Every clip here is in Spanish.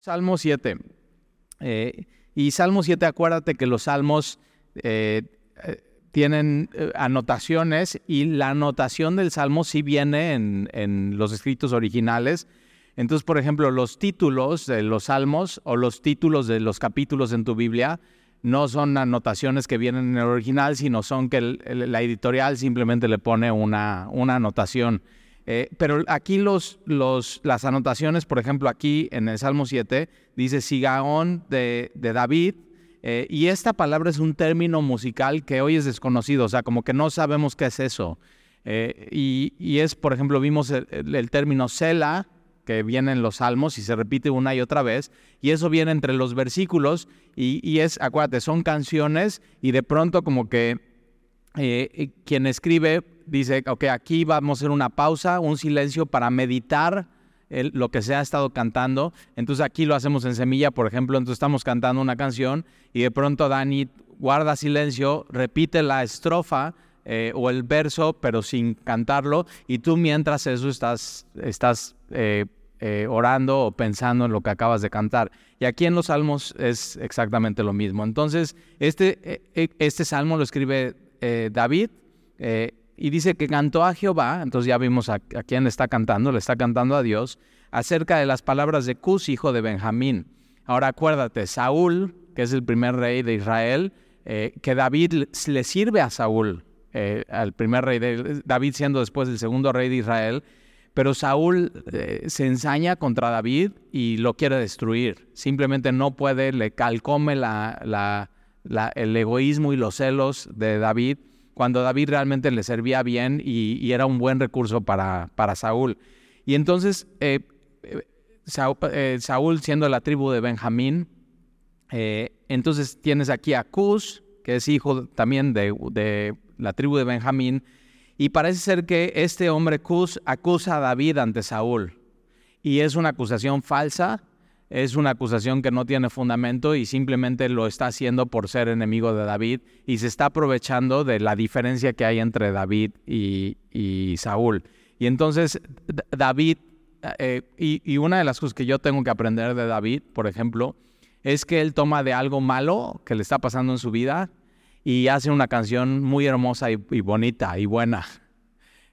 Salmo 7. Eh, y Salmo 7, acuérdate que los salmos eh, eh, tienen anotaciones y la anotación del salmo sí viene en, los escritos originales. Entonces, por ejemplo, los títulos de los salmos o los títulos de los capítulos en tu Biblia no son anotaciones que vienen en el original, sino son que la editorial simplemente le pone una, una anotación. Eh, pero aquí los, los, las anotaciones, por ejemplo, aquí en el Salmo 7, dice Sigaón de, de David, eh, y esta palabra es un término musical que hoy es desconocido, o sea, como que no sabemos qué es eso. Eh, y, es, por ejemplo, vimos el, término Sela, que viene en los salmos y se repite una y otra vez, y eso viene entre los versículos, y, y es, acuérdate, son canciones, y de pronto como que quien escribe dice, ok, aquí vamos a hacer una pausa, un silencio para meditar lo que se ha estado cantando. Entonces aquí lo hacemos en semilla, por ejemplo, entonces estamos cantando una canción y de pronto Dani guarda silencio, repite la estrofa eh, o el verso, pero sin cantarlo, y tú mientras eso estás, estás eh, eh, orando o pensando en lo que acabas de cantar. Y aquí en los salmos es exactamente lo mismo. Entonces, este, este salmo lo escribe David y dice que cantó a Jehová, entonces ya vimos a, quién le está cantando, le está cantando a Dios, acerca de las palabras de Cus, hijo de Benjamín. Ahora acuérdate, Saúl, que es el primer rey de Israel, eh, que David le sirve a Saúl, eh, al primer rey de David siendo después el segundo rey de Israel, pero Saúl eh, se ensaña contra David y lo quiere destruir. Simplemente no puede, le calcome el egoísmo y los celos de David cuando David realmente le servía bien y, era un buen recurso para, para Saúl. Y entonces eh, eh, eh, Saúl, siendo la tribu de Benjamín, entonces tienes aquí a Cus, que es hijo también de, de, la tribu de Benjamín, y parece ser que este hombre Cus acusa a David ante Saúl. Y es una acusación falsa, es una acusación que no tiene fundamento y simplemente lo está haciendo por ser enemigo de David y se está aprovechando de la diferencia que hay entre David y, Saúl. Y entonces David, eh, y, una de las cosas que yo tengo que aprender de David, por ejemplo, es que él toma de algo malo que le está pasando en su vida y hace una canción muy hermosa y, y bonita y buena.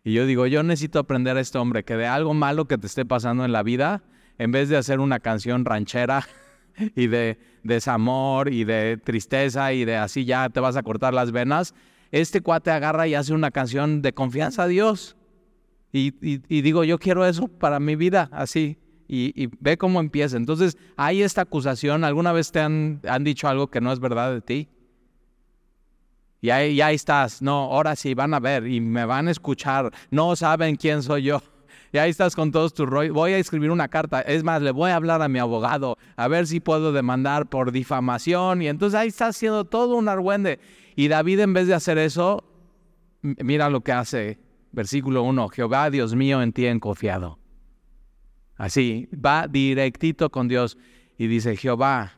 Y yo digo, yo necesito aprender a este hombre que de algo malo que te esté pasando en la vida, en vez de hacer una canción ranchera y de desamor y de tristeza y de así ya te vas a cortar las venas, este cuate agarra y hace una canción de confianza a Dios. Y, digo, yo quiero eso para mi vida, así. Y, ve cómo empieza. Entonces, hay esta acusación. ¿Alguna vez te han, dicho algo que no es verdad de ti? Y ahí, y ahí estás. No, ahora sí, van a ver y me van a escuchar. No saben quién soy yo. Y ahí estás con todos tus rollos. Voy a escribir una carta. Es más, le voy a hablar a mi abogado a ver si puedo demandar por difamación. Y entonces ahí está haciendo todo un argüende. Y David, en vez de hacer eso, mira lo que hace. Versículo 1. Jehová, Dios mío, en ti he confiado. Así, va directito con Dios y dice, Jehová,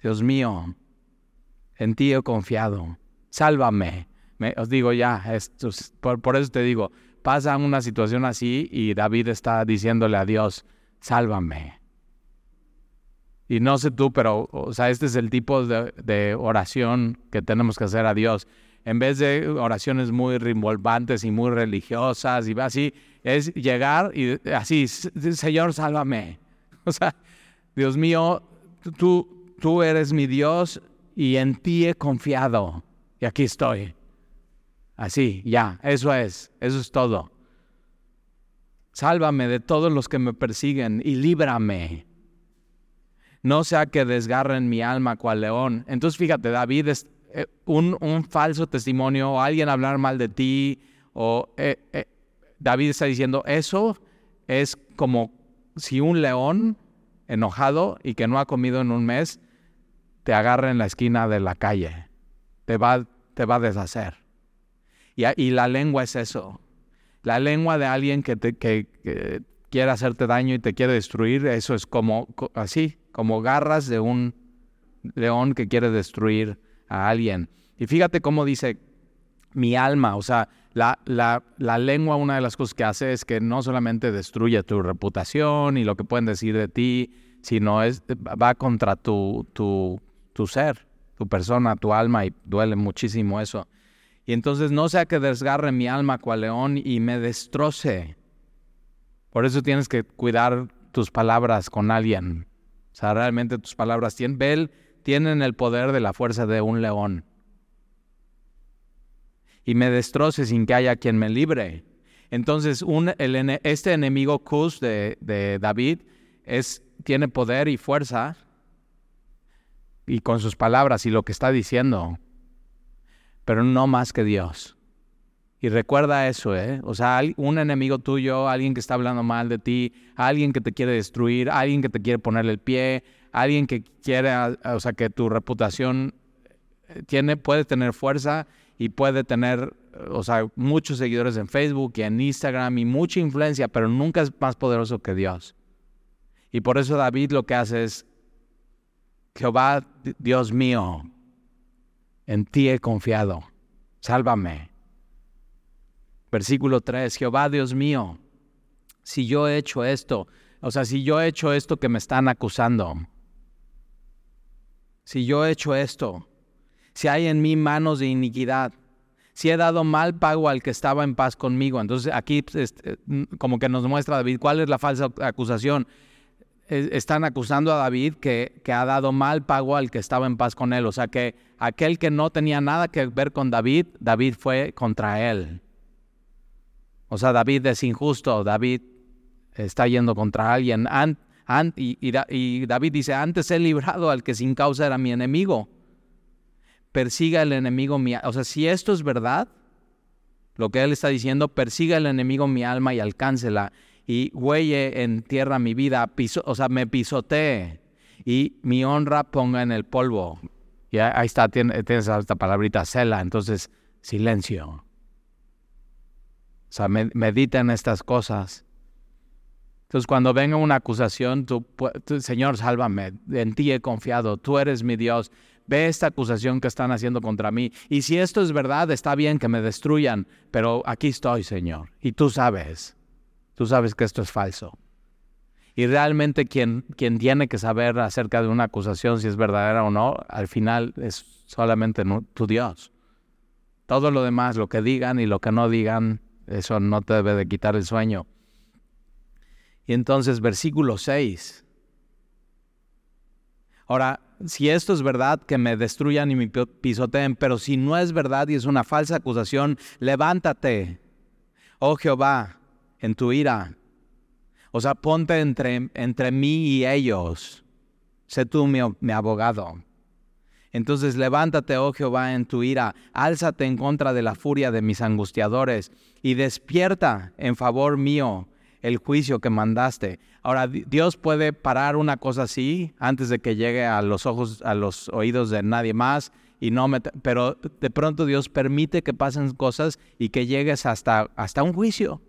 Dios mío, en ti he confiado. Sálvame. os digo ya, esto, por eso te digo, pasa una situación así y David está diciéndole a Dios, sálvame. Y no sé tú, pero, o sea, este es el tipo de, oración que tenemos que hacer a Dios. En vez de oraciones muy rimbolvantes y muy religiosas y así, es llegar y así, Señor, sálvame. O sea, Dios mío, tú, tú eres mi Dios y en ti he confiado. Y aquí estoy. Así, ya, eso es, eso es todo. Sálvame de todos los que me persiguen y líbrame. No sea que desgarren mi alma cual león. Entonces fíjate, David es eh, un, falso testimonio o alguien hablar mal de ti o eh, eh, David está diciendo eso es como si un león enojado y que no ha comido en un mes te agarra en la esquina de la calle. Te va, te va a deshacer. Y, la lengua es eso. La lengua de alguien que, te, quiere hacerte daño y te quiere destruir, eso es como así, como garras de un león que quiere destruir a alguien. Y fíjate cómo dice mi alma, o sea, la, lengua, una de las cosas que hace es que no solamente destruye tu reputación y lo que pueden decir de ti, sino es, va contra tu, tu ser, tu persona, tu alma, y duele muchísimo eso. Y entonces no sea que desgarre mi alma cual león y me destroce. Por eso tienes que cuidar tus palabras con alguien. O sea, realmente tus palabras tienen, tienen el poder de la fuerza de un león. Y me destroce sin que haya quien me libre. Entonces, un, este enemigo Cus de, de David es, tiene poder y fuerza y con sus palabras y lo que está diciendo, pero no más que Dios. Y recuerda eso, ¿eh? O sea, un enemigo tuyo, alguien que está hablando mal de ti, alguien que te quiere destruir, alguien que te quiere ponerle el pie, alguien que quiere, o sea, que tu reputación eh, tiene, puede tener fuerza y puede tener, o sea, muchos seguidores en Facebook y en Instagram y mucha influencia, pero nunca es más poderoso que Dios. Y por eso David lo que hace es, Jehová, Dios mío, en ti he confiado, sálvame Versículo 3, Jehová Dios mío, si yo he hecho esto, o sea, si yo he hecho esto que me están acusando, si yo he hecho esto, si hay en mí manos de iniquidad, si he dado mal pago al que estaba en paz conmigo. Entonces aquí este, como que nos muestra David cuál es la falsa acusación. Están acusando a David que, que, ha dado mal pago al que estaba en paz con él. O sea que aquel que no tenía nada que ver con David, David fue contra él. O sea, David es injusto, David está yendo contra alguien. y, David dice, antes he librado al que sin causa era mi enemigo. Persiga el enemigo mi O sea, si esto es verdad, lo que él está diciendo, persiga el enemigo mi alma y alcáncela. Y huelle en tierra mi vida, o sea, me pisotee. Y mi honra ponga en el polvo. Y ahí está, tienes esta palabrita, cela. Entonces, silencio. O sea, medita en estas cosas. Entonces, cuando venga una acusación, tú, Señor, sálvame, en ti he confiado, tú eres mi Dios. Ve esta acusación que están haciendo contra mí. Y si esto es verdad, está bien que me destruyan, pero aquí estoy, Señor. Y tú sabes, tú sabes que esto es falso. Y realmente quien, quien tiene que saber acerca de una acusación, si es verdadera o no, al final es solamente tu Dios. Todo lo demás, lo que digan y lo que no digan, eso no te debe de quitar el sueño. Y entonces versículo 6. Ahora, si esto es verdad, que me destruyan y me pisoteen, pero si no es verdad y es una falsa acusación, levántate, oh Jehová, en tu ira. O sea, ponte entre, entre mí y ellos. Sé tú mi, mi abogado. Entonces levántate, oh Jehová, en tu ira, álzate en contra de la furia de mis angustiadores, y despierta en favor mío el juicio que mandaste. Ahora, Dios puede parar una cosa así antes de que llegue a los ojos, a los oídos de nadie más, y no pero de pronto Dios permite que pasen cosas y que llegues hasta, hasta un juicio.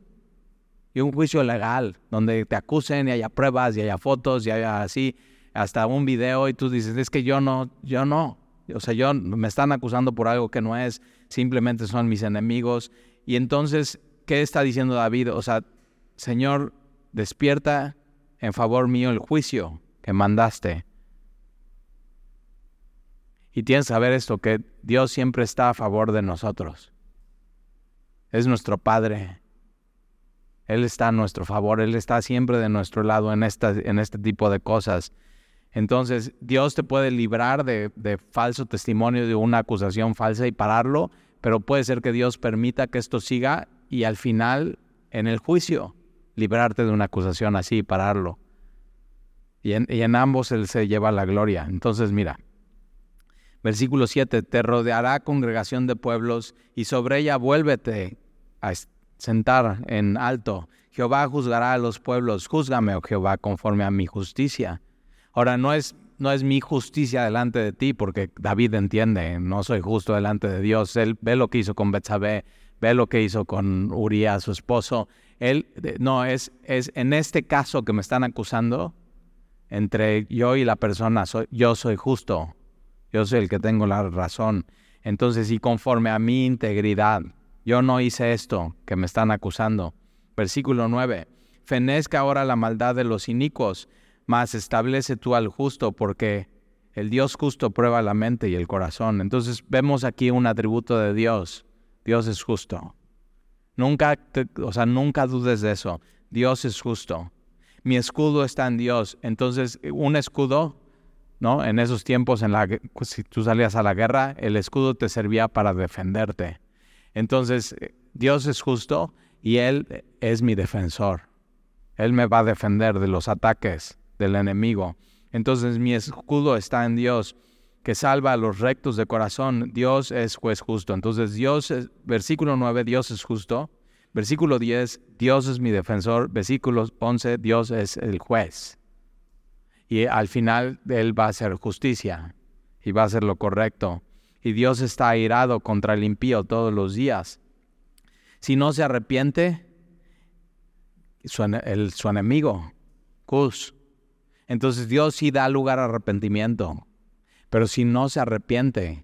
Y un juicio legal, donde te acusen y haya pruebas y haya fotos y haya así hasta un video y tú dices, es que yo no, yo no. O sea, yo me están acusando por algo que no es, simplemente son mis enemigos. Y entonces, ¿qué está diciendo David? O sea, Señor, despierta en favor mío el juicio que mandaste. Y tienes que saber esto, que Dios siempre está a favor de nosotros. Es nuestro Padre. Él está a nuestro favor, Él está siempre de nuestro lado en, en este tipo de cosas. Entonces, Dios te puede librar de, falso testimonio, de una acusación falsa y pararlo, pero puede ser que Dios permita que esto siga y al final, en el juicio, librarte de una acusación así y pararlo. Y en, y en ambos Él se lleva la gloria. Entonces, mira, versículo 7, te rodeará congregación de pueblos y sobre ella vuélvete a sentar en alto. Jehová juzgará a los pueblos, júzgame, oh Jehová, conforme a mi justicia Ahora, no es, no es mi justicia delante de ti, porque David entiende, no soy justo delante de Dios. Él ve lo que hizo con Betsabé, ve lo que hizo con Uriah, su esposo. Él, no, es, es en este caso que me están acusando, entre yo y la persona, yo soy justo, yo soy el que tengo la razón. Entonces, y conforme a mi integridad, yo no hice esto que me están acusando. Versículo 9, fenezca ahora la maldad de los inicuos Mas establece tú al justo, porque el Dios justo prueba la mente y el corazón. Entonces vemos aquí un atributo de Dios. Dios es justo. Nunca, o sea, nunca dudes de eso. Dios es justo. Mi escudo está en Dios. Entonces, un escudo, ¿no? En esos tiempos, en la, si tú salías a la guerra, el escudo te servía para defenderte. Entonces, Dios es justo y Él es mi defensor. Él me va a defender de los ataques del enemigo. Entonces mi escudo está en Dios, que salva a los rectos de corazón. Dios es juez justo. Entonces Dios, es, versículo 9, Dios es justo. Versículo 10, Dios es mi defensor. Versículo 11, Dios es el juez. Y al final Él va a hacer justicia y va a hacer lo correcto. Y Dios está airado contra el impío todos los días. Si no se arrepiente, su, el, su enemigo, Cus. Entonces Dios sí da lugar a arrepentimiento. Pero si no se arrepiente,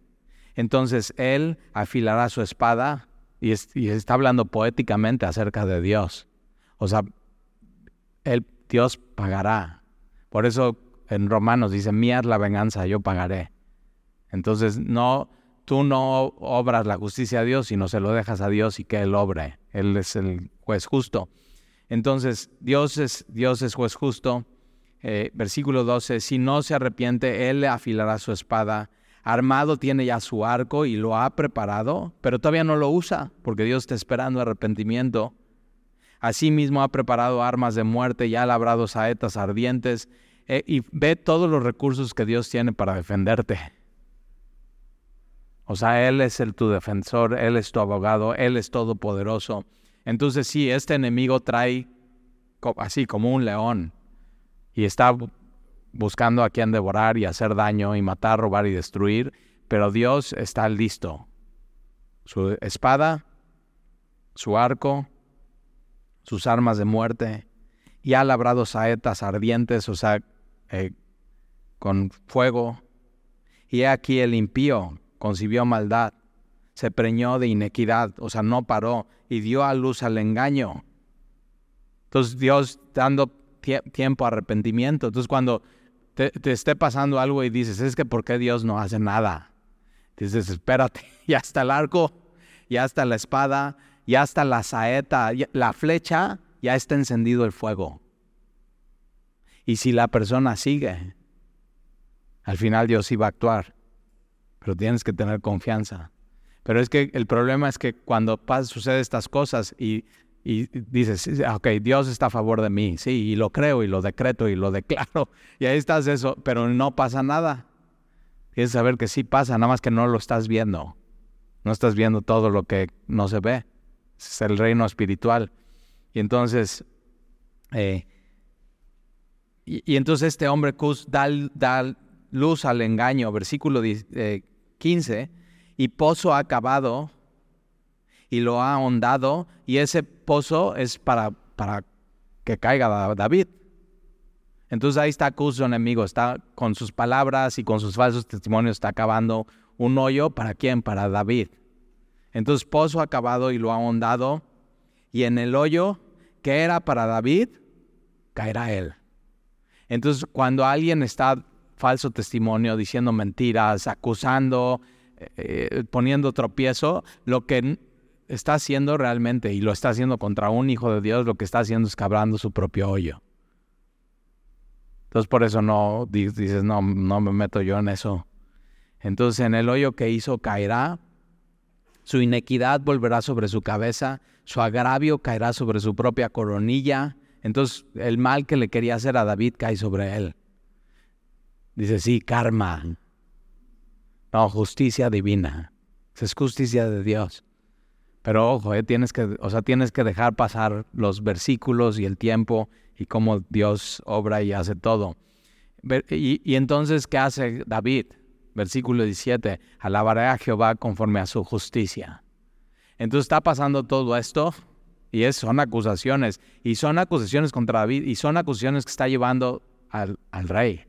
entonces Él afilará su espada y, está hablando poéticamente acerca de Dios. O sea, el, Dios pagará. Por eso en Romanos dice, mía es la venganza, yo pagaré. Entonces no, tú no obras la justicia a Dios, sino se lo dejas a Dios y que Él obre. Él es el juez justo. Entonces, Dios es, Dios es juez justo. Eh, versículo 12, si no se arrepiente, Él le afilará su espada. Armado tiene ya su arco y lo ha preparado, pero todavía no lo usa, porque Dios está esperando arrepentimiento. Asimismo ha preparado armas de muerte y ha labrado saetas ardientes. Eh, y ve todos los recursos que Dios tiene para defenderte. O sea, Él es el tu defensor, Él es tu abogado, Él es todopoderoso. Entonces sí, este enemigo trae así como un león y está buscando a quien devorar y hacer daño y matar, robar y destruir, pero Dios está listo. Su espada, su arco, sus armas de muerte, y ha labrado saetas ardientes, o sea, eh, con fuego. Y aquí el impío concibió maldad se preñó de inequidad, o sea, no paró y dio a luz al engaño. Entonces Dios dando tiempo a arrepentimiento. Entonces cuando te, esté pasando algo y dices, es que ¿por qué Dios no hace nada? Dices, espérate, ya está el arco, ya está la espada, ya está la saeta, la flecha, ya está encendido el fuego. Y si la persona sigue, al final Dios iba a actuar, pero tienes que tener confianza. Pero es que el problema es que cuando pasa, sucede estas cosas y, dices, ok, Dios está a favor de mí, sí, y lo creo y lo decreto y lo declaro, y ahí estás eso, pero no pasa nada. Tienes que saber que sí pasa, nada más que no lo estás viendo. No estás viendo todo lo que no se ve. Es el reino espiritual. Y entonces, eh, y, entonces este hombre Cus da, luz al engaño, versículo 15 y pozo ha acabado y lo ha ahondado y ese pozo es para, para que caiga David. Entonces ahí está Cus, enemigo, está con sus palabras y con sus falsos testimonios, está acabando un hoyo para quién, para David. Entonces pozo ha acabado y lo ha ahondado y en el hoyo que era para David, caerá él. Entonces cuando alguien está falso testimonio, diciendo mentiras, acusando, eh, poniendo tropiezo, lo que está haciendo realmente, y lo está haciendo contra un hijo de Dios, lo que está haciendo es cabrando su propio hoyo. Entonces por eso no dices, no, no me meto yo en eso. Entonces en el hoyo que hizo caerá, su inequidad volverá sobre su cabeza, su agravio caerá sobre su propia coronilla. Entonces el mal que le quería hacer a David cae sobre él. Dice, sí, karma. No, justicia divina. Es justicia de Dios. Pero ojo, eh, tienes que, o sea, tienes que dejar pasar los versículos y el tiempo y cómo Dios obra y hace todo. Y, entonces, ¿qué hace David? Versículo 17, alabaré a Jehová conforme a su justicia. Entonces está pasando todo esto y es, son acusaciones. Y son acusaciones contra David y son acusaciones que está llevando al, al rey.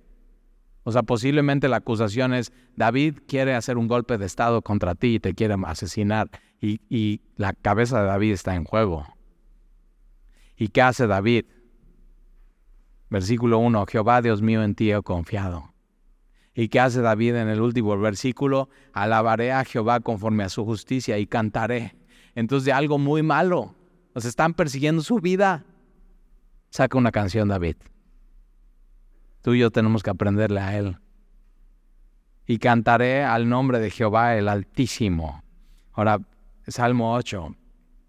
O sea, posiblemente la acusación es, David quiere hacer un golpe de Estado contra ti y te quiere asesinar. Y, la cabeza de David está en juego. ¿Y qué hace David? Versículo 1, Jehová Dios mío en ti he confiado. ¿Y qué hace David en el último versículo? Alabaré a Jehová conforme a su justicia y cantaré. Entonces de algo muy malo, nos están persiguiendo su vida. Saca una canción, David. Tú y yo tenemos que aprenderle a él. Y cantaré al nombre de Jehová el Altísimo. Ahora, Salmo 8.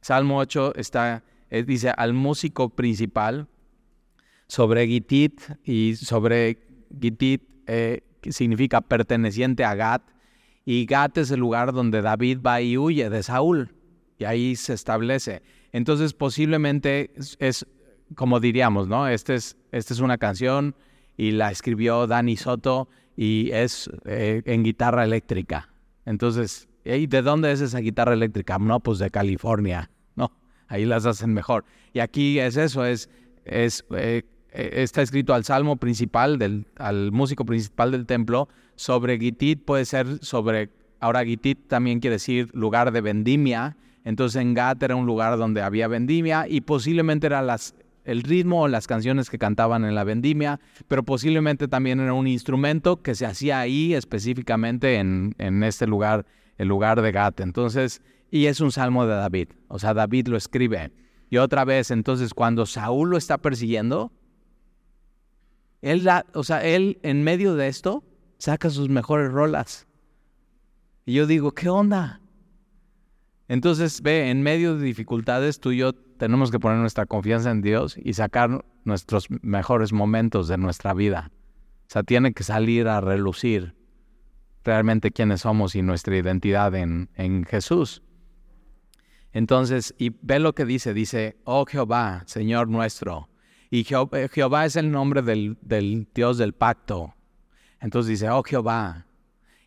Salmo 8 está, eh, dice al músico principal sobre Gitit y sobre Gitit eh, significa perteneciente a Gat. Y Gat es el lugar donde David va y huye de Saúl. Y ahí se establece. Entonces posiblemente es, como diríamos, ¿no? Este es, esta es una canción y la escribió Dani Soto y es eh, en guitarra eléctrica. Entonces, ¿y de dónde es esa guitarra eléctrica? No, pues de California, ¿no? Ahí las hacen mejor. Y aquí es eso, es, es eh, eh, está escrito al salmo principal, del, al músico principal del templo, sobre Gitit puede ser sobre, ahora Gitit también quiere decir lugar de vendimia, entonces en Gat era un lugar donde había vendimia y posiblemente era las, el ritmo o las canciones que cantaban en la vendimia, pero posiblemente también era un instrumento que se hacía ahí específicamente en, en este lugar, el lugar de Gat. Entonces, y es un salmo de David, o sea, David lo escribe. Y otra vez, entonces, cuando Saúl lo está persiguiendo, él, o sea, él en medio de esto saca sus mejores rolas. Y yo digo, ¿qué onda? Entonces, ve, en medio de dificultades, tú y yo tenemos que poner nuestra confianza en Dios y sacar nuestros mejores momentos de nuestra vida. O sea, tiene que salir a relucir realmente quiénes somos y nuestra identidad en, en Jesús. Entonces, y ve lo que dice, dice, oh Jehová, Señor nuestro, y eh, Jehová, es el nombre del, Dios del pacto. Entonces dice, oh Jehová.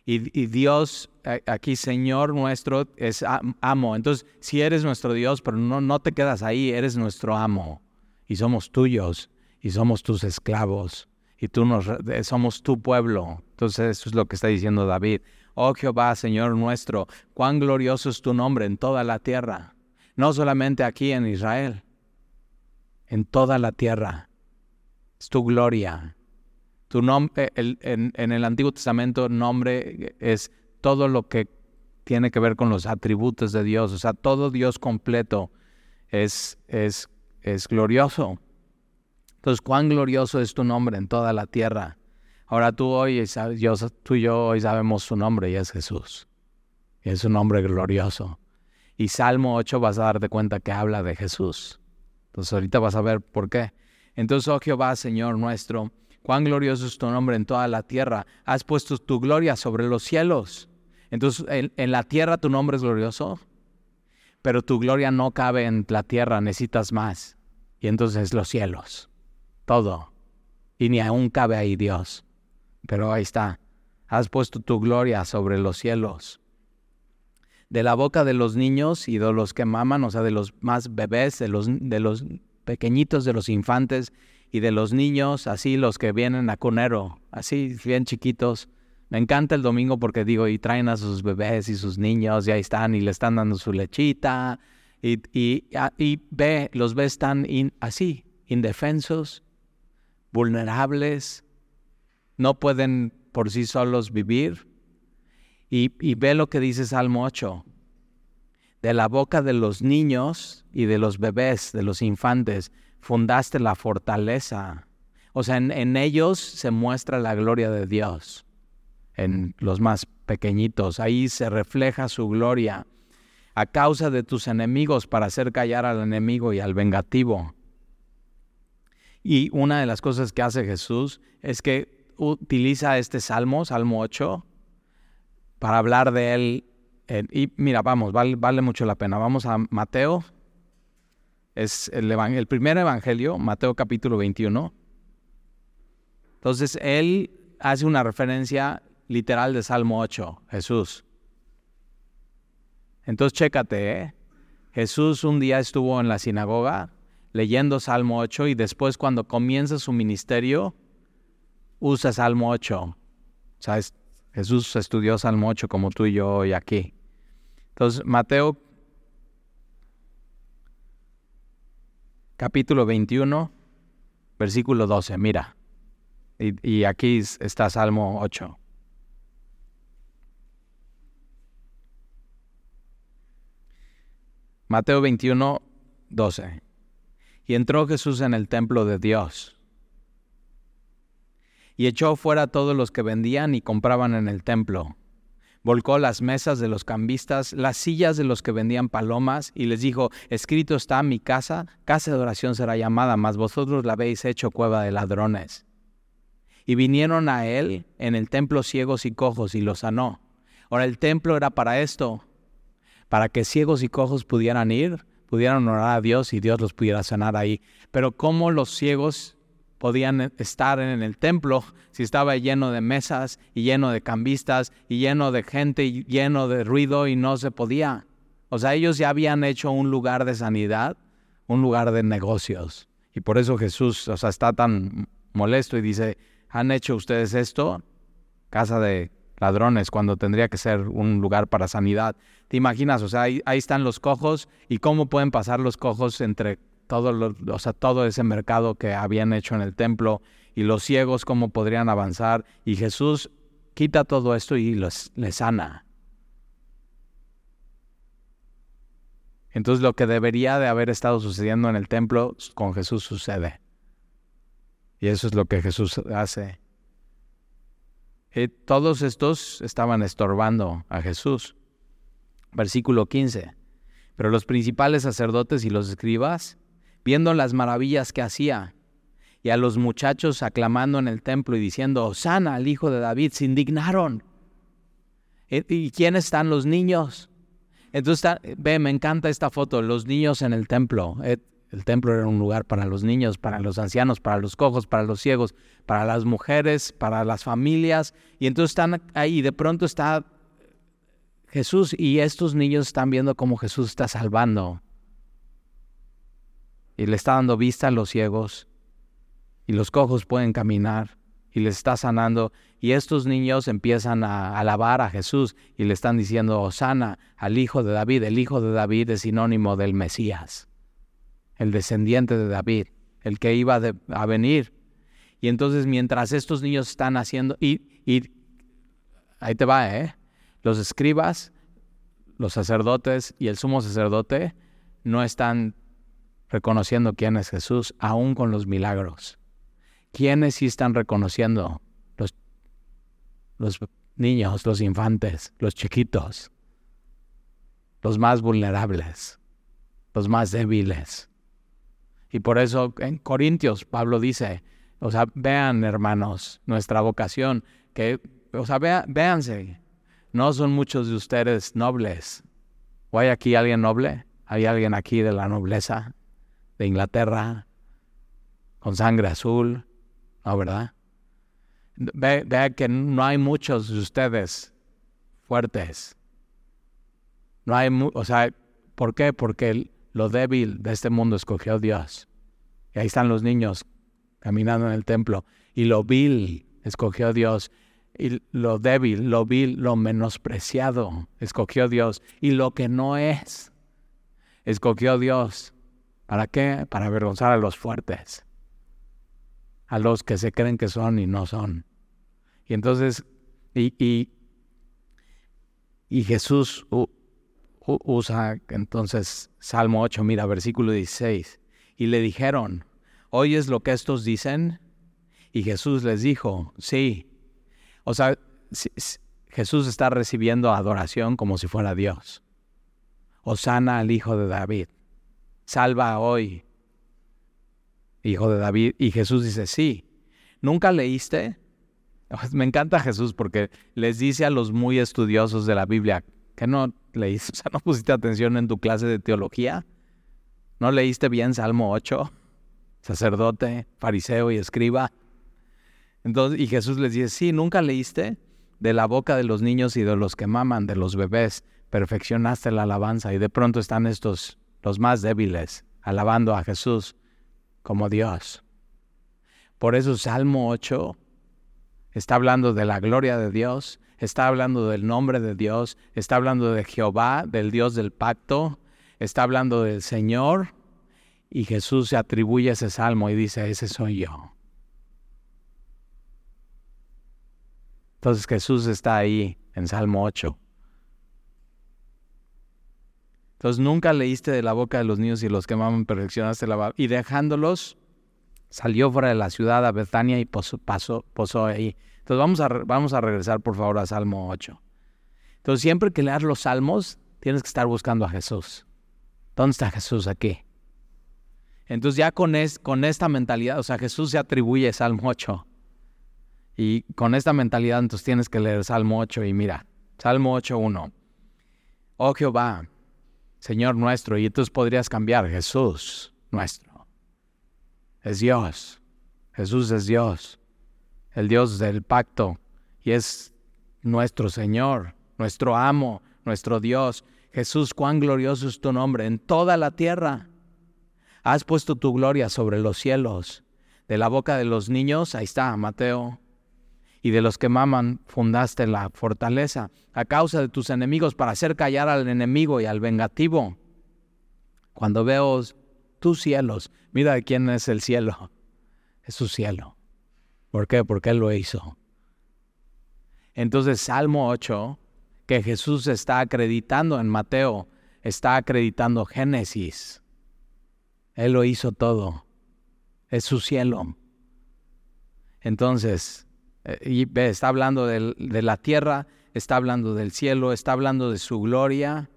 Y, Dios, aquí Señor nuestro, es amo. Entonces, si eres nuestro Dios, pero no, no te quedas ahí, eres nuestro amo. Y somos tuyos, y somos tus esclavos, y tú nos, somos tu pueblo. Entonces, eso es lo que está diciendo David. Oh Jehová, Señor nuestro, cuán glorioso es tu nombre en toda la tierra, no solamente aquí en Israel en toda la tierra. Es tu gloria. Tu nombre, en, el Antiguo Testamento, nombre es todo lo que tiene que ver con los atributos de Dios. O sea, todo Dios completo es, es, es glorioso. Entonces, cuán glorioso es tu nombre en toda la tierra. Ahora tú hoy, tú y yo hoy sabemos su nombre y es Jesús. es un nombre glorioso. Y Salmo 8 vas a darte cuenta que habla de Jesús. Entonces ahorita vas a ver por qué. Entonces, oh Jehová, Señor nuestro, cuán glorioso es tu nombre en toda la tierra. Has puesto tu gloria sobre los cielos. Entonces, en, la tierra tu nombre es glorioso, pero tu gloria no cabe en la tierra, necesitas más. Y entonces los cielos, todo. Y ni aún cabe ahí Dios. Pero ahí está. Has puesto tu gloria sobre los cielos de la boca de los niños y de los que maman, o sea, de los más bebés, de los, de los pequeñitos, de los infantes y de los niños, así los que vienen a cunero, así bien chiquitos. Me encanta el domingo porque digo, y traen a sus bebés y sus niños, y ahí están, y le están dando su lechita, y, y, y ve, los ves tan así, indefensos, vulnerables, no pueden por sí solos vivir, y, ve lo que dice Salmo 8. De la boca de los niños y de los bebés, de los infantes, fundaste la fortaleza. O sea, en, ellos se muestra la gloria de Dios. En los más pequeñitos, ahí se refleja su gloria. A causa de tus enemigos para hacer callar al enemigo y al vengativo. Y una de las cosas que hace Jesús es que utiliza este salmo, Salmo 8, para hablar de él. y mira, vamos, vale, mucho la pena. Vamos a Mateo. Es el, el primer evangelio, Mateo capítulo 21. Entonces, él hace una referencia literal de Salmo 8, Jesús. Entonces, chécate, ¿eh? Jesús un día estuvo en la sinagoga leyendo Salmo 8 y después cuando comienza su ministerio usa Salmo 8. O sea, Jesús estudió Salmo 8 como tú y yo hoy aquí. Entonces, Mateo capítulo 21, versículo 12, mira. Y, y aquí está Salmo 8. Mateo 21, 12. Y entró Jesús en el templo de Dios. Y echó fuera a todos los que vendían y compraban en el templo. Volcó las mesas de los cambistas, las sillas de los que vendían palomas, y les dijo, escrito está mi casa, casa de oración será llamada, mas vosotros la habéis hecho cueva de ladrones. Y vinieron a él en el templo ciegos y cojos, y los sanó. Ahora el templo era para esto, para que ciegos y cojos pudieran ir, pudieran orar a Dios y Dios los pudiera sanar ahí. Pero ¿cómo los ciegos podían estar en el templo si estaba lleno de mesas y lleno de cambistas y lleno de gente y lleno de ruido y no se podía? O sea, ellos ya habían hecho un lugar de sanidad, un lugar de negocios. Y por eso Jesús, o sea, está tan molesto y dice, ¿han hecho ustedes esto? Casa de ladrones, cuando tendría que ser un lugar para sanidad. ¿Te imaginas? O sea, ahí, están los cojos y cómo pueden pasar los cojos entre todo, o sea, todo ese mercado que habían hecho en el templo y los ciegos cómo podrían avanzar. Y Jesús quita todo esto y los, les sana. Entonces lo que debería de haber estado sucediendo en el templo con Jesús sucede. Y eso es lo que Jesús hace. Eh, todos estos estaban estorbando a Jesús. Versículo 15. Pero los principales sacerdotes y los escribas, viendo las maravillas que hacía, y a los muchachos aclamando en el templo y diciendo, sana al hijo de David, se indignaron. Eh, ¿Y quién están los niños? Entonces, ve, me encanta esta foto, los niños en el templo. Eh, el templo era un lugar para los niños, para los ancianos, para los cojos, para los ciegos, para las mujeres, para las familias. Y entonces están ahí de pronto está Jesús y estos niños están viendo cómo Jesús está salvando. Y le está dando vista a los ciegos. Y los cojos pueden caminar. Y les está sanando. Y estos niños empiezan a alabar a Jesús y le están diciendo, sana al hijo de David. El hijo de David es sinónimo del Mesías el descendiente de David, el que iba a venir. Y entonces mientras estos niños están haciendo, y, y ahí te va, ¿eh? Los escribas, los sacerdotes y el sumo sacerdote no están reconociendo quién es Jesús, aún con los milagros. ¿Quiénes sí están reconociendo? Los, los niños, los infantes, los chiquitos, los más vulnerables, los más débiles, y por eso en Corintios Pablo dice, o sea, vean hermanos, nuestra vocación, que, o sea, véanse, no son muchos de ustedes nobles. ¿O hay aquí alguien noble? ¿Hay alguien aquí de la nobleza de Inglaterra con sangre azul? No, ¿verdad? Vea que no hay muchos de ustedes fuertes. No hay, o sea, ¿por qué? Porque lo débil de este mundo escogió Dios. Y ahí están los niños caminando en el templo. Y lo vil escogió Dios. Y lo débil, lo vil, lo menospreciado escogió Dios. Y lo que no es, escogió Dios. ¿Para qué? Para avergonzar a los fuertes. A los que se creen que son y no son. Y entonces, y, y, Jesús usa entonces Salmo 8, mira, versículo 16. Y le dijeron, ¿oyes lo que estos dicen? Y Jesús les dijo, sí. O sea, Jesús está recibiendo adoración como si fuera Dios. Osana al Hijo de David. Salva hoy, Hijo de David. Y Jesús dice, sí. ¿Nunca leíste? Me encanta Jesús porque les dice a los muy estudiosos de la Biblia, que no leíste, o sea, no pusiste atención en tu clase de teología, no leíste bien Salmo 8, sacerdote, fariseo y escriba. Entonces, y Jesús les dice, sí, nunca leíste de la boca de los niños y de los que maman, de los bebés, perfeccionaste la alabanza y de pronto están estos, los más débiles, alabando a Jesús como Dios. Por eso Salmo 8 está hablando de la gloria de Dios, está hablando del nombre de Dios, está hablando de Jehová, del Dios del pacto, está hablando del Señor y Jesús se atribuye ese salmo y dice, ese soy yo. Entonces Jesús está ahí en Salmo 8. Entonces nunca leíste de la boca de los niños y los que maman, perfeccionaste la Y dejándolos, salió fuera de la ciudad a Betania y posó, posó ahí. Entonces vamos a, vamos a regresar por favor a Salmo 8. Entonces siempre que leas los salmos, tienes que estar buscando a Jesús. ¿Dónde está Jesús aquí? Entonces ya con, es, con esta mentalidad, o sea, Jesús se atribuye Salmo 8. Y con esta mentalidad entonces tienes que leer Salmo 8 y mira, Salmo 8.1. Oh Jehová, Señor nuestro, y entonces podrías cambiar Jesús nuestro. Es Dios. Jesús es Dios. El Dios del pacto. Y es nuestro Señor, nuestro amo, nuestro Dios. Jesús, cuán glorioso es tu nombre en toda la tierra. Has puesto tu gloria sobre los cielos. De la boca de los niños, ahí está, Mateo. Y de los que maman, fundaste la fortaleza a causa de tus enemigos para hacer callar al enemigo y al vengativo. Cuando veo tus cielos, mira quién es el cielo. Es su cielo. ¿Por qué? Porque Él lo hizo. Entonces, Salmo 8, que Jesús está acreditando en Mateo, está acreditando Génesis. Él lo hizo todo. Es su cielo. Entonces, y ve, está hablando de, de la tierra, está hablando del cielo, está hablando de su gloria.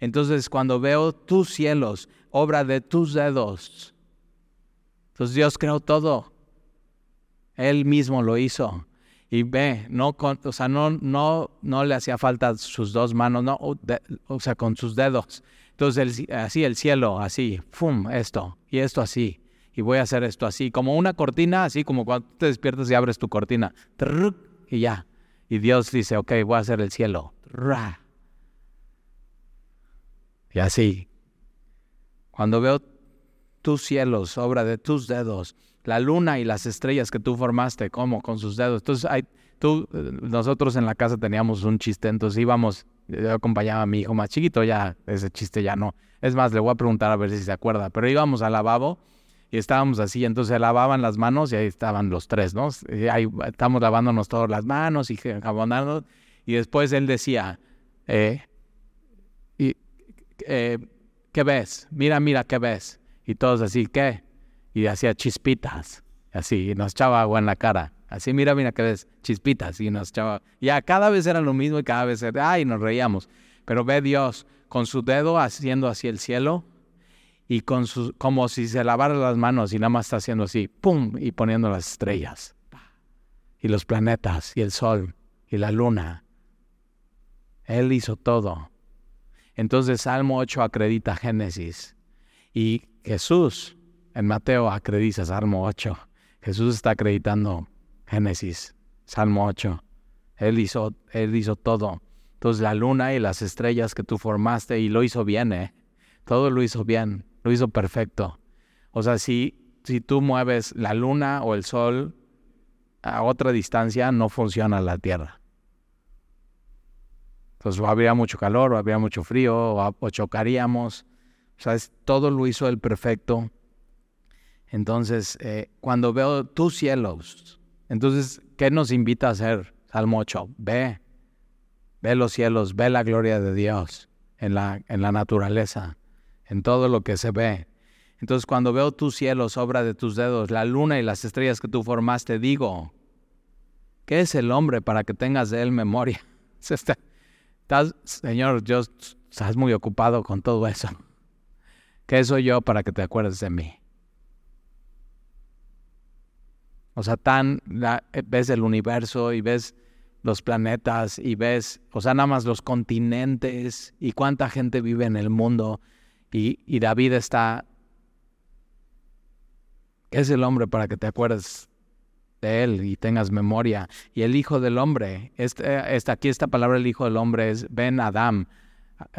Entonces, cuando veo tus cielos, obra de tus dedos, entonces Dios creó todo. Él mismo lo hizo. Y ve, no o sea, no, no, no le hacía falta sus dos manos, no, o sea, con sus dedos. Entonces, así el cielo, así, ¡fum! Esto, y esto así. Y voy a hacer esto así, como una cortina, así como cuando te despiertas y abres tu cortina. Y ya. Y Dios dice, ok, voy a hacer el cielo. Y así. Cuando veo tus cielos, obra de tus dedos, la luna y las estrellas que tú formaste, como con sus dedos. Entonces, hay, tú, nosotros en la casa teníamos un chiste, entonces íbamos yo acompañaba a mi hijo más chiquito, ya ese chiste ya no. Es más, le voy a preguntar a ver si se acuerda. Pero íbamos al lavabo y estábamos así, entonces lavaban las manos y ahí estaban los tres, ¿no? Y ahí estamos lavándonos todas las manos y jabonando. Y después él decía, eh, y, eh, ¿qué ves? Mira, mira, ¿qué ves? Y todos así, ¿qué? Y hacía chispitas, así, y nos echaba agua en la cara. Así, mira, mira que ves, chispitas. Y nos echaba. Ya cada vez era lo mismo y cada vez era, ay, nos reíamos. Pero ve Dios con su dedo haciendo así el cielo y con como si se lavara las manos y nada más está haciendo así, pum, y poniendo las estrellas. Y los planetas y el sol y la luna. Él hizo todo. Entonces Salmo 8 acredita Génesis y Jesús en Mateo acredita Salmo 8. Jesús está acreditando Génesis, Salmo 8. Él hizo, él hizo todo. Entonces la luna y las estrellas que tú formaste y lo hizo bien, ¿eh? Todo lo hizo bien, lo hizo perfecto. O sea, si, si tú mueves la luna o el sol a otra distancia, no funciona la Tierra. Entonces habría mucho calor, o habría mucho frío, o, chocaríamos. O sea, todo lo hizo el perfecto. Entonces, eh, cuando veo tus cielos, entonces, ¿qué nos invita a hacer Salmo 8? Ve, ve los cielos, ve la gloria de Dios en la, en la naturaleza, en todo lo que se ve. Entonces, cuando veo tus cielos, obra de tus dedos, la luna y las estrellas que tú formaste, digo, ¿qué es el hombre para que tengas de él memoria? Señor, yo, estás muy ocupado con todo eso. ¿Qué soy yo para que te acuerdes de mí? O sea, tan, eh, ves el universo y ves los planetas y ves, o sea, nada más los continentes y cuánta gente vive en el mundo. Y, David está, es el hombre para que te acuerdes de él y tengas memoria. Y el Hijo del Hombre, este, este, aquí esta palabra el Hijo del Hombre es Ben Adam,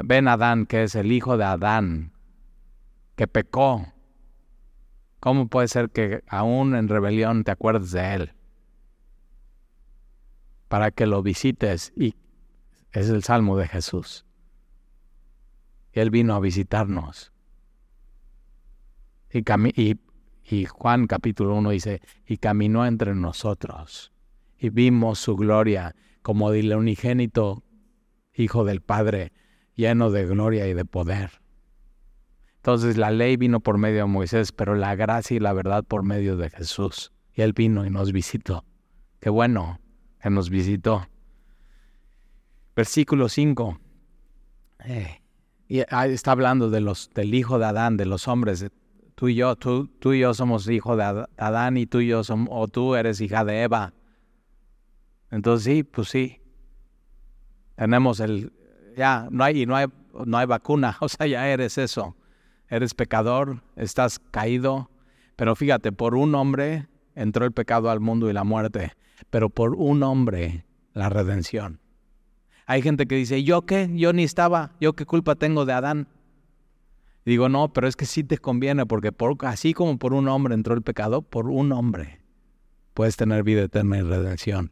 Ben Adán, que es el hijo de Adán, que pecó ¿Cómo puede ser que aún en rebelión te acuerdes de Él? Para que lo visites y es el salmo de Jesús. Él vino a visitarnos. Y, Juan capítulo 1 dice, y caminó entre nosotros y vimos su gloria como del unigénito Hijo del Padre, lleno de gloria y de poder. Entonces la ley vino por medio de Moisés, pero la gracia y la verdad por medio de Jesús. Y Él vino y nos visitó. Qué bueno que nos visitó. Versículo 5. Eh, y está hablando de los, del hijo de Adán, de los hombres. Tú y yo, tú, tú y yo somos hijo de Adán y tú y yo somos, o tú eres hija de Eva. Entonces sí, pues sí. Tenemos el, ya, no hay, no hay, no hay vacuna, o sea, ya eres eso. Eres pecador, estás caído, pero fíjate, por un hombre entró el pecado al mundo y la muerte, pero por un hombre la redención. Hay gente que dice, ¿yo qué? Yo ni estaba, ¿yo qué culpa tengo de Adán? digo, no, pero es que sí te conviene, porque por, así como por un hombre entró el pecado, por un hombre puedes tener vida eterna y redención.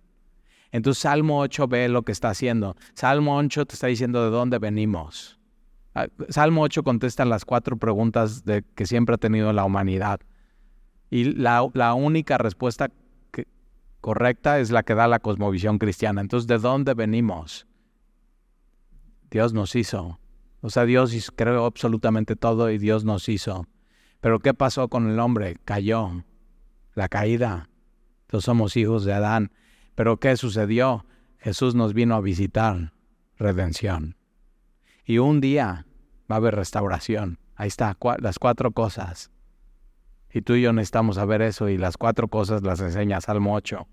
Entonces Salmo 8 ve lo que está haciendo. Salmo 8 te está diciendo de dónde venimos. Ah, Salmo 8 contesta las cuatro preguntas que siempre ha tenido la humanidad. Y la, la única respuesta correcta es la que da la cosmovisión cristiana. Entonces, ¿de dónde venimos? Dios nos hizo. O sea, Dios creó absolutamente todo y Dios nos hizo. Pero ¿qué pasó con el hombre? Cayó. La caída. Entonces somos hijos de Adán. Pero ¿qué sucedió? Jesús nos vino a visitar, redención. Y un día va a haber restauración. Ahí está, las cuatro cosas. Y tú y yo necesitamos saber eso y las cuatro cosas las enseña Salmo 8.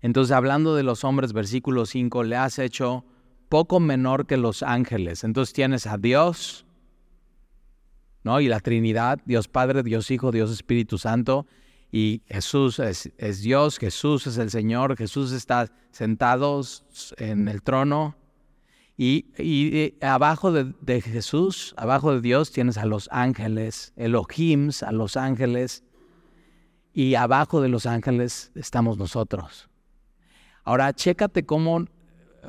Entonces, hablando de los hombres, versículo 5, le has hecho poco menor que los ángeles. Entonces tienes a Dios, ¿no? Y la Trinidad, Dios Padre, Dios Hijo, Dios Espíritu Santo, y Jesús es, Dios, Jesús es el Señor, Jesús está sentado en el trono. Y, y abajo de, de, Jesús, abajo de Dios, tienes a los ángeles, Elohims, a los ángeles. Y abajo de los ángeles estamos nosotros. Ahora, chécate cómo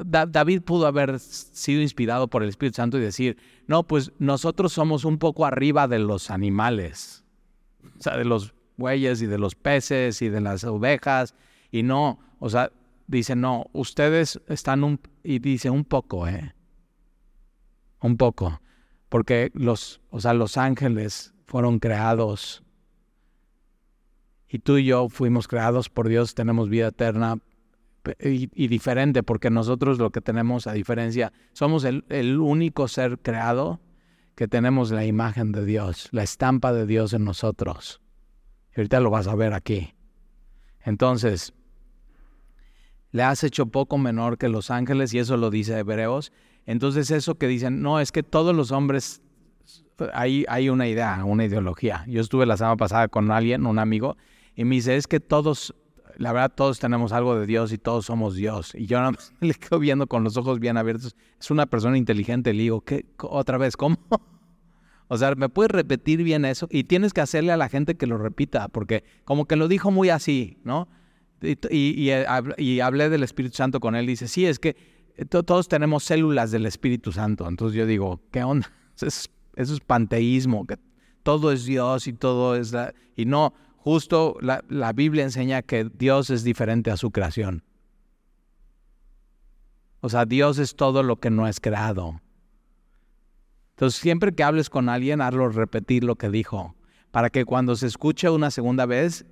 David pudo haber sido inspirado por el Espíritu Santo y decir, no, pues nosotros somos un poco arriba de los animales, o sea, de los bueyes y de los peces y de las ovejas, y no, o sea, dice, no, ustedes están un, y dice un poco, ¿eh? Un poco, porque los, o sea, los ángeles fueron creados y tú y yo fuimos creados por Dios, tenemos vida eterna y, diferente, porque nosotros lo que tenemos a diferencia, somos el, el único ser creado que tenemos la imagen de Dios, la estampa de Dios en nosotros. Y ahorita lo vas a ver aquí. Entonces, le has hecho poco menor que los ángeles, y eso lo dice Hebreos. Entonces, eso que dicen, no, es que todos los hombres, hay, hay una idea, una ideología. Yo estuve la semana pasada con alguien, un amigo, y me dice, es que todos, la verdad, todos tenemos algo de Dios y todos somos Dios. Y yo le quedo viendo con los ojos bien abiertos. Es una persona inteligente, le digo, ¿qué? ¿Otra vez? ¿Cómo? O sea, ¿me puedes repetir bien eso? Y tienes que hacerle a la gente que lo repita, porque como que lo dijo muy así, ¿no? Y, eh, hablé del Espíritu Santo con él. Dice, sí, es que eh, todos tenemos células del Espíritu Santo. Entonces yo digo, ¿qué onda? Eso es, panteísmo, que todo es Dios y todo es... La, y no, justo la, la Biblia enseña que Dios es diferente a su creación. O sea, Dios es todo lo que no es creado. Entonces, siempre que hables con alguien, hazlo repetir lo que dijo, para que cuando se escuche una segunda vez,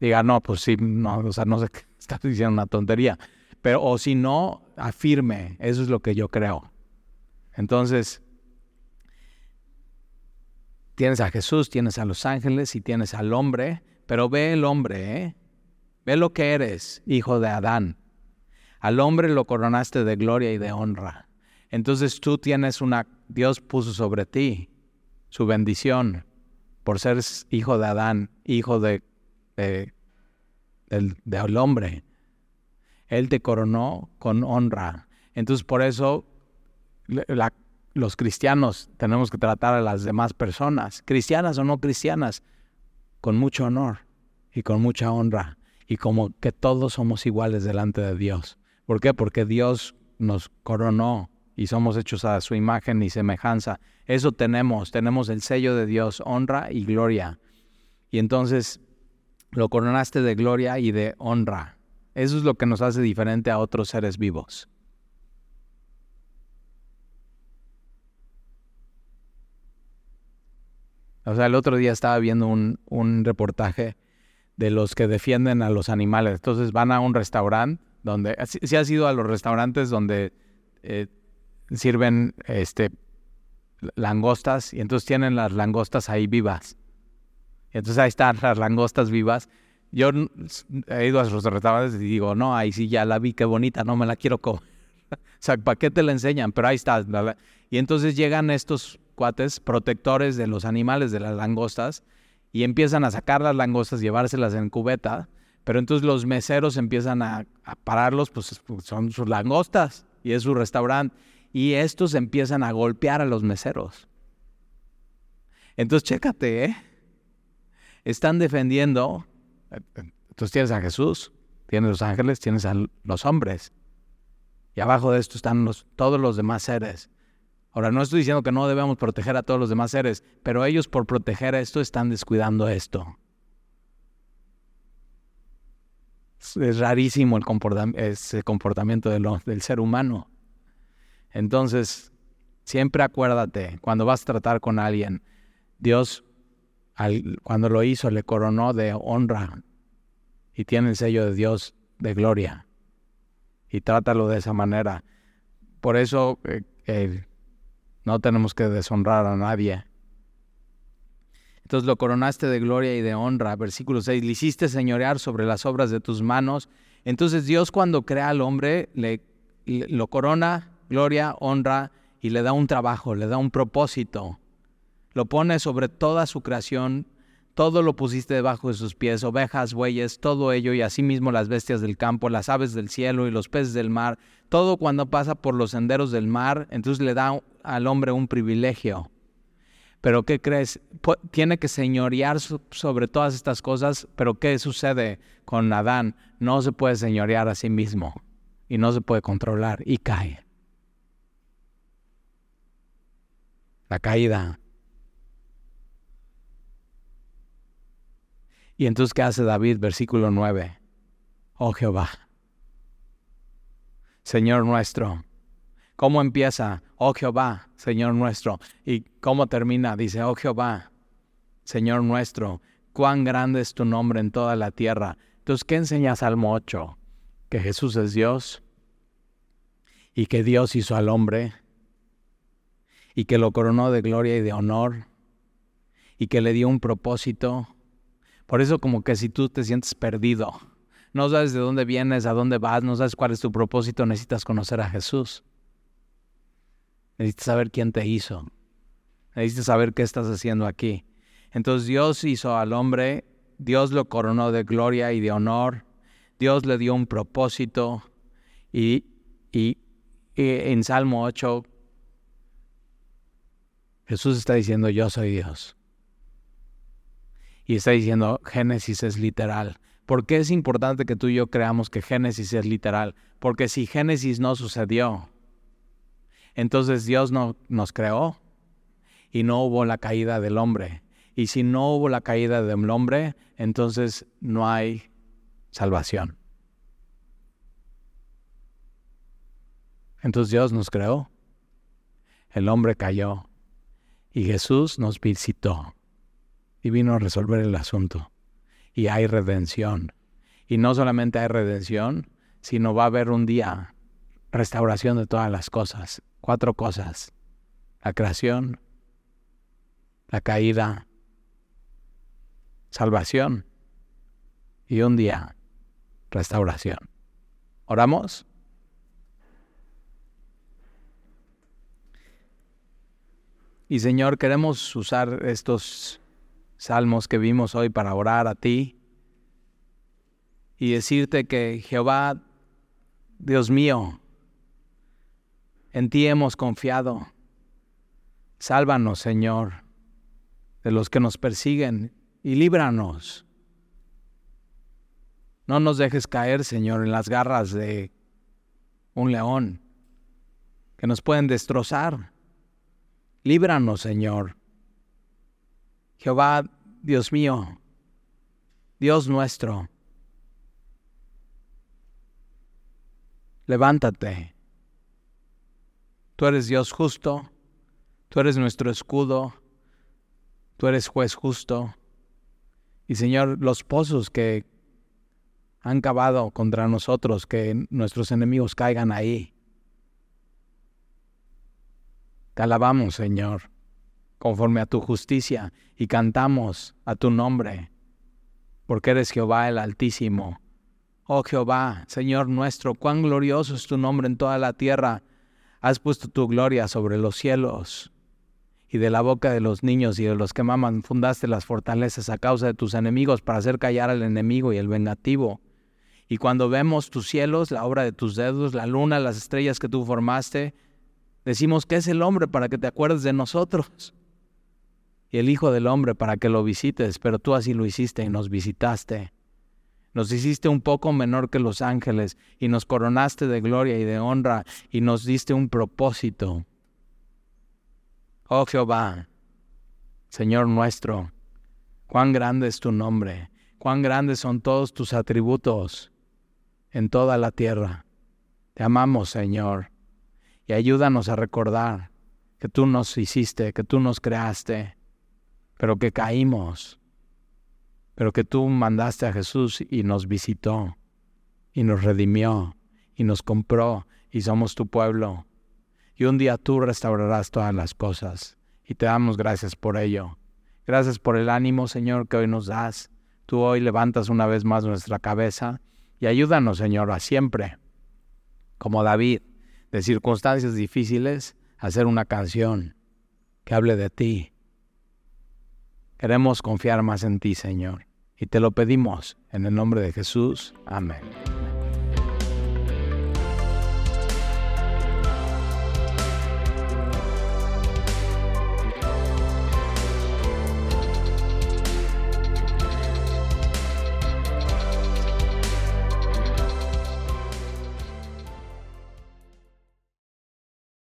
diga, no, pues sí, no, o sea, no sé, estás diciendo una tontería. Pero, o si no, afirme, eso es lo que yo creo. Entonces, tienes a Jesús, tienes a los ángeles y tienes al hombre, pero ve el hombre, ¿eh? Ve lo que eres, hijo de Adán. Al hombre lo coronaste de gloria y de honra. Entonces tú tienes una, Dios puso sobre ti su bendición por ser hijo de Adán, hijo de, del, hombre. Él te coronó con honra. Entonces por eso los cristianos tenemos que tratar a las demás personas, cristianas o no cristianas, con mucho honor y con mucha honra y como que todos somos iguales delante de Dios. ¿Por qué? Porque Dios nos coronó y somos hechos a su imagen y semejanza. Eso tenemos, tenemos el sello de Dios, honra y gloria. Y entonces lo coronaste de gloria y de honra. Eso es lo que nos hace diferente a otros seres vivos. O sea, el otro día estaba viendo un, un reportaje de los que defienden a los animales. Entonces van a un restaurante donde, si, has ido a los restaurantes donde eh, sirven este, langostas y entonces tienen las langostas ahí vivas. Y entonces ahí están las langostas vivas. Yo he ido a los restaurantes y digo, no, ahí sí ya la vi, qué bonita, no me la quiero comer. o sea, ¿para qué te la enseñan? Pero ahí está. Y entonces llegan estos protectores de los animales, de las langostas, y empiezan a sacar las langostas, llevárselas en cubeta, pero entonces los meseros empiezan a, pararlos, pues son sus langostas y es su restaurante, y estos empiezan a golpear a los meseros. Entonces, chécate, ¿eh? Están defendiendo, entonces tienes a Jesús, tienes los ángeles, tienes a los hombres, y abajo de esto están los, todos los demás seres. Ahora, no estoy diciendo que no debemos proteger a todos los demás seres, pero ellos por proteger esto están descuidando esto. Es rarísimo el ese comportamiento del ser humano. Entonces, siempre acuérdate, cuando vas a tratar con alguien, Dios, cuando lo hizo, le coronó de honra y tiene el sello de Dios de gloria. Y trátalo de esa manera. Por eso eh, no tenemos que deshonrar a nadie. Entonces lo coronaste de gloria y de honra. Versículo 6, le hiciste señorear sobre las obras de tus manos. Entonces Dios cuando crea al hombre, le, lo corona, gloria, honra y le da un trabajo, le da un propósito. Lo pone sobre toda su creación todo lo pusiste debajo de sus pies, ovejas, bueyes, todo ello, y asimismo las bestias del campo, las aves del cielo y los peces del mar, todo cuando pasa por los senderos del mar, entonces le da al hombre un privilegio. Pero ¿qué crees? Tiene que señorear sobre todas estas cosas, pero ¿qué sucede con Adán? No se puede señorear a sí mismo y no se puede controlar y cae. La caída Y entonces, ¿qué hace David? Versículo 9. Oh Jehová, Señor nuestro. ¿Cómo empieza? Oh Jehová, Señor nuestro. ¿Y cómo termina? Dice, oh Jehová, Señor nuestro, cuán grande es tu nombre en toda la tierra. Entonces, ¿qué enseña Salmo 8? Que Jesús es Dios y que Dios hizo al hombre y que lo coronó de gloria y de honor y que le dio un propósito por eso como que si tú te sientes perdido, no sabes de dónde vienes, a dónde vas, no sabes cuál es tu propósito, necesitas conocer a Jesús. Necesitas saber quién te hizo. Necesitas saber qué estás haciendo aquí. Entonces Dios hizo al hombre, Dios lo coronó de gloria y de honor, Dios le dio un propósito y, y, en Salmo 8 Jesús está diciendo yo soy Dios y está diciendo Génesis es literal. ¿Por qué es importante que tú y yo creamos que Génesis es literal? Porque si Génesis no sucedió, entonces Dios no nos creó y no hubo la caída del hombre. Y si no hubo la caída del hombre, entonces no hay salvación. Entonces Dios nos creó, el hombre cayó y Jesús nos visitó y vino a resolver el asunto. Y hay redención. Y no solamente hay redención, sino va a haber un día restauración de todas las cosas. Cuatro cosas. La creación, la caída, salvación y un día restauración. ¿Oramos? Y Señor, queremos usar estos salmos que vimos hoy para orar a ti y decirte que Jehová, Dios mío, en ti hemos confiado. Sálvanos, Señor, de los que nos persiguen y líbranos. No nos dejes caer, Señor, en las garras de un león. que nos pueden destrozar. Líbranos, Señor. Jehová, Dios mío, Dios nuestro, levántate. Tú eres Dios justo, tú eres nuestro escudo, tú eres juez justo. Y Señor, los pozos que han cavado contra nosotros, que nuestros enemigos caigan ahí. Te alabamos, Señor, conforme a tu justicia, y cantamos a tu nombre, porque eres Jehová el Altísimo. Oh Jehová, Señor nuestro, cuán glorioso es tu nombre en toda la tierra. Has puesto tu gloria sobre los cielos y de la boca de los niños y de los que maman fundaste las fortalezas a causa de tus enemigos para hacer callar al enemigo y el vengativo. Y cuando vemos tus cielos, la obra de tus dedos, la luna, las estrellas que tú formaste, decimos que es el hombre para que te acuerdes de nosotros. Y el Hijo del Hombre para que lo visites, pero tú así lo hiciste y nos visitaste. Nos hiciste un poco menor que los ángeles y nos coronaste de gloria y de honra y nos diste un propósito. Oh Jehová, Señor nuestro, cuán grande es tu nombre, cuán grandes son todos tus atributos en toda la tierra. Te amamos, Señor, y ayúdanos a recordar que tú nos hiciste, que tú nos creaste, pero que caímos, pero que tú mandaste a Jesús y nos visitó, y nos redimió, y nos compró, y somos tu pueblo. Y un día tú restaurarás todas las cosas, y te damos gracias por ello. Gracias por el ánimo, Señor, que hoy nos das. Tú hoy levantas una vez más nuestra cabeza y ayúdanos, Señor, a siempre, como David, de circunstancias difíciles, hacer una canción que hable de ti. Queremos confiar más en ti, Señor, y te lo pedimos en el nombre de Jesús. Amén.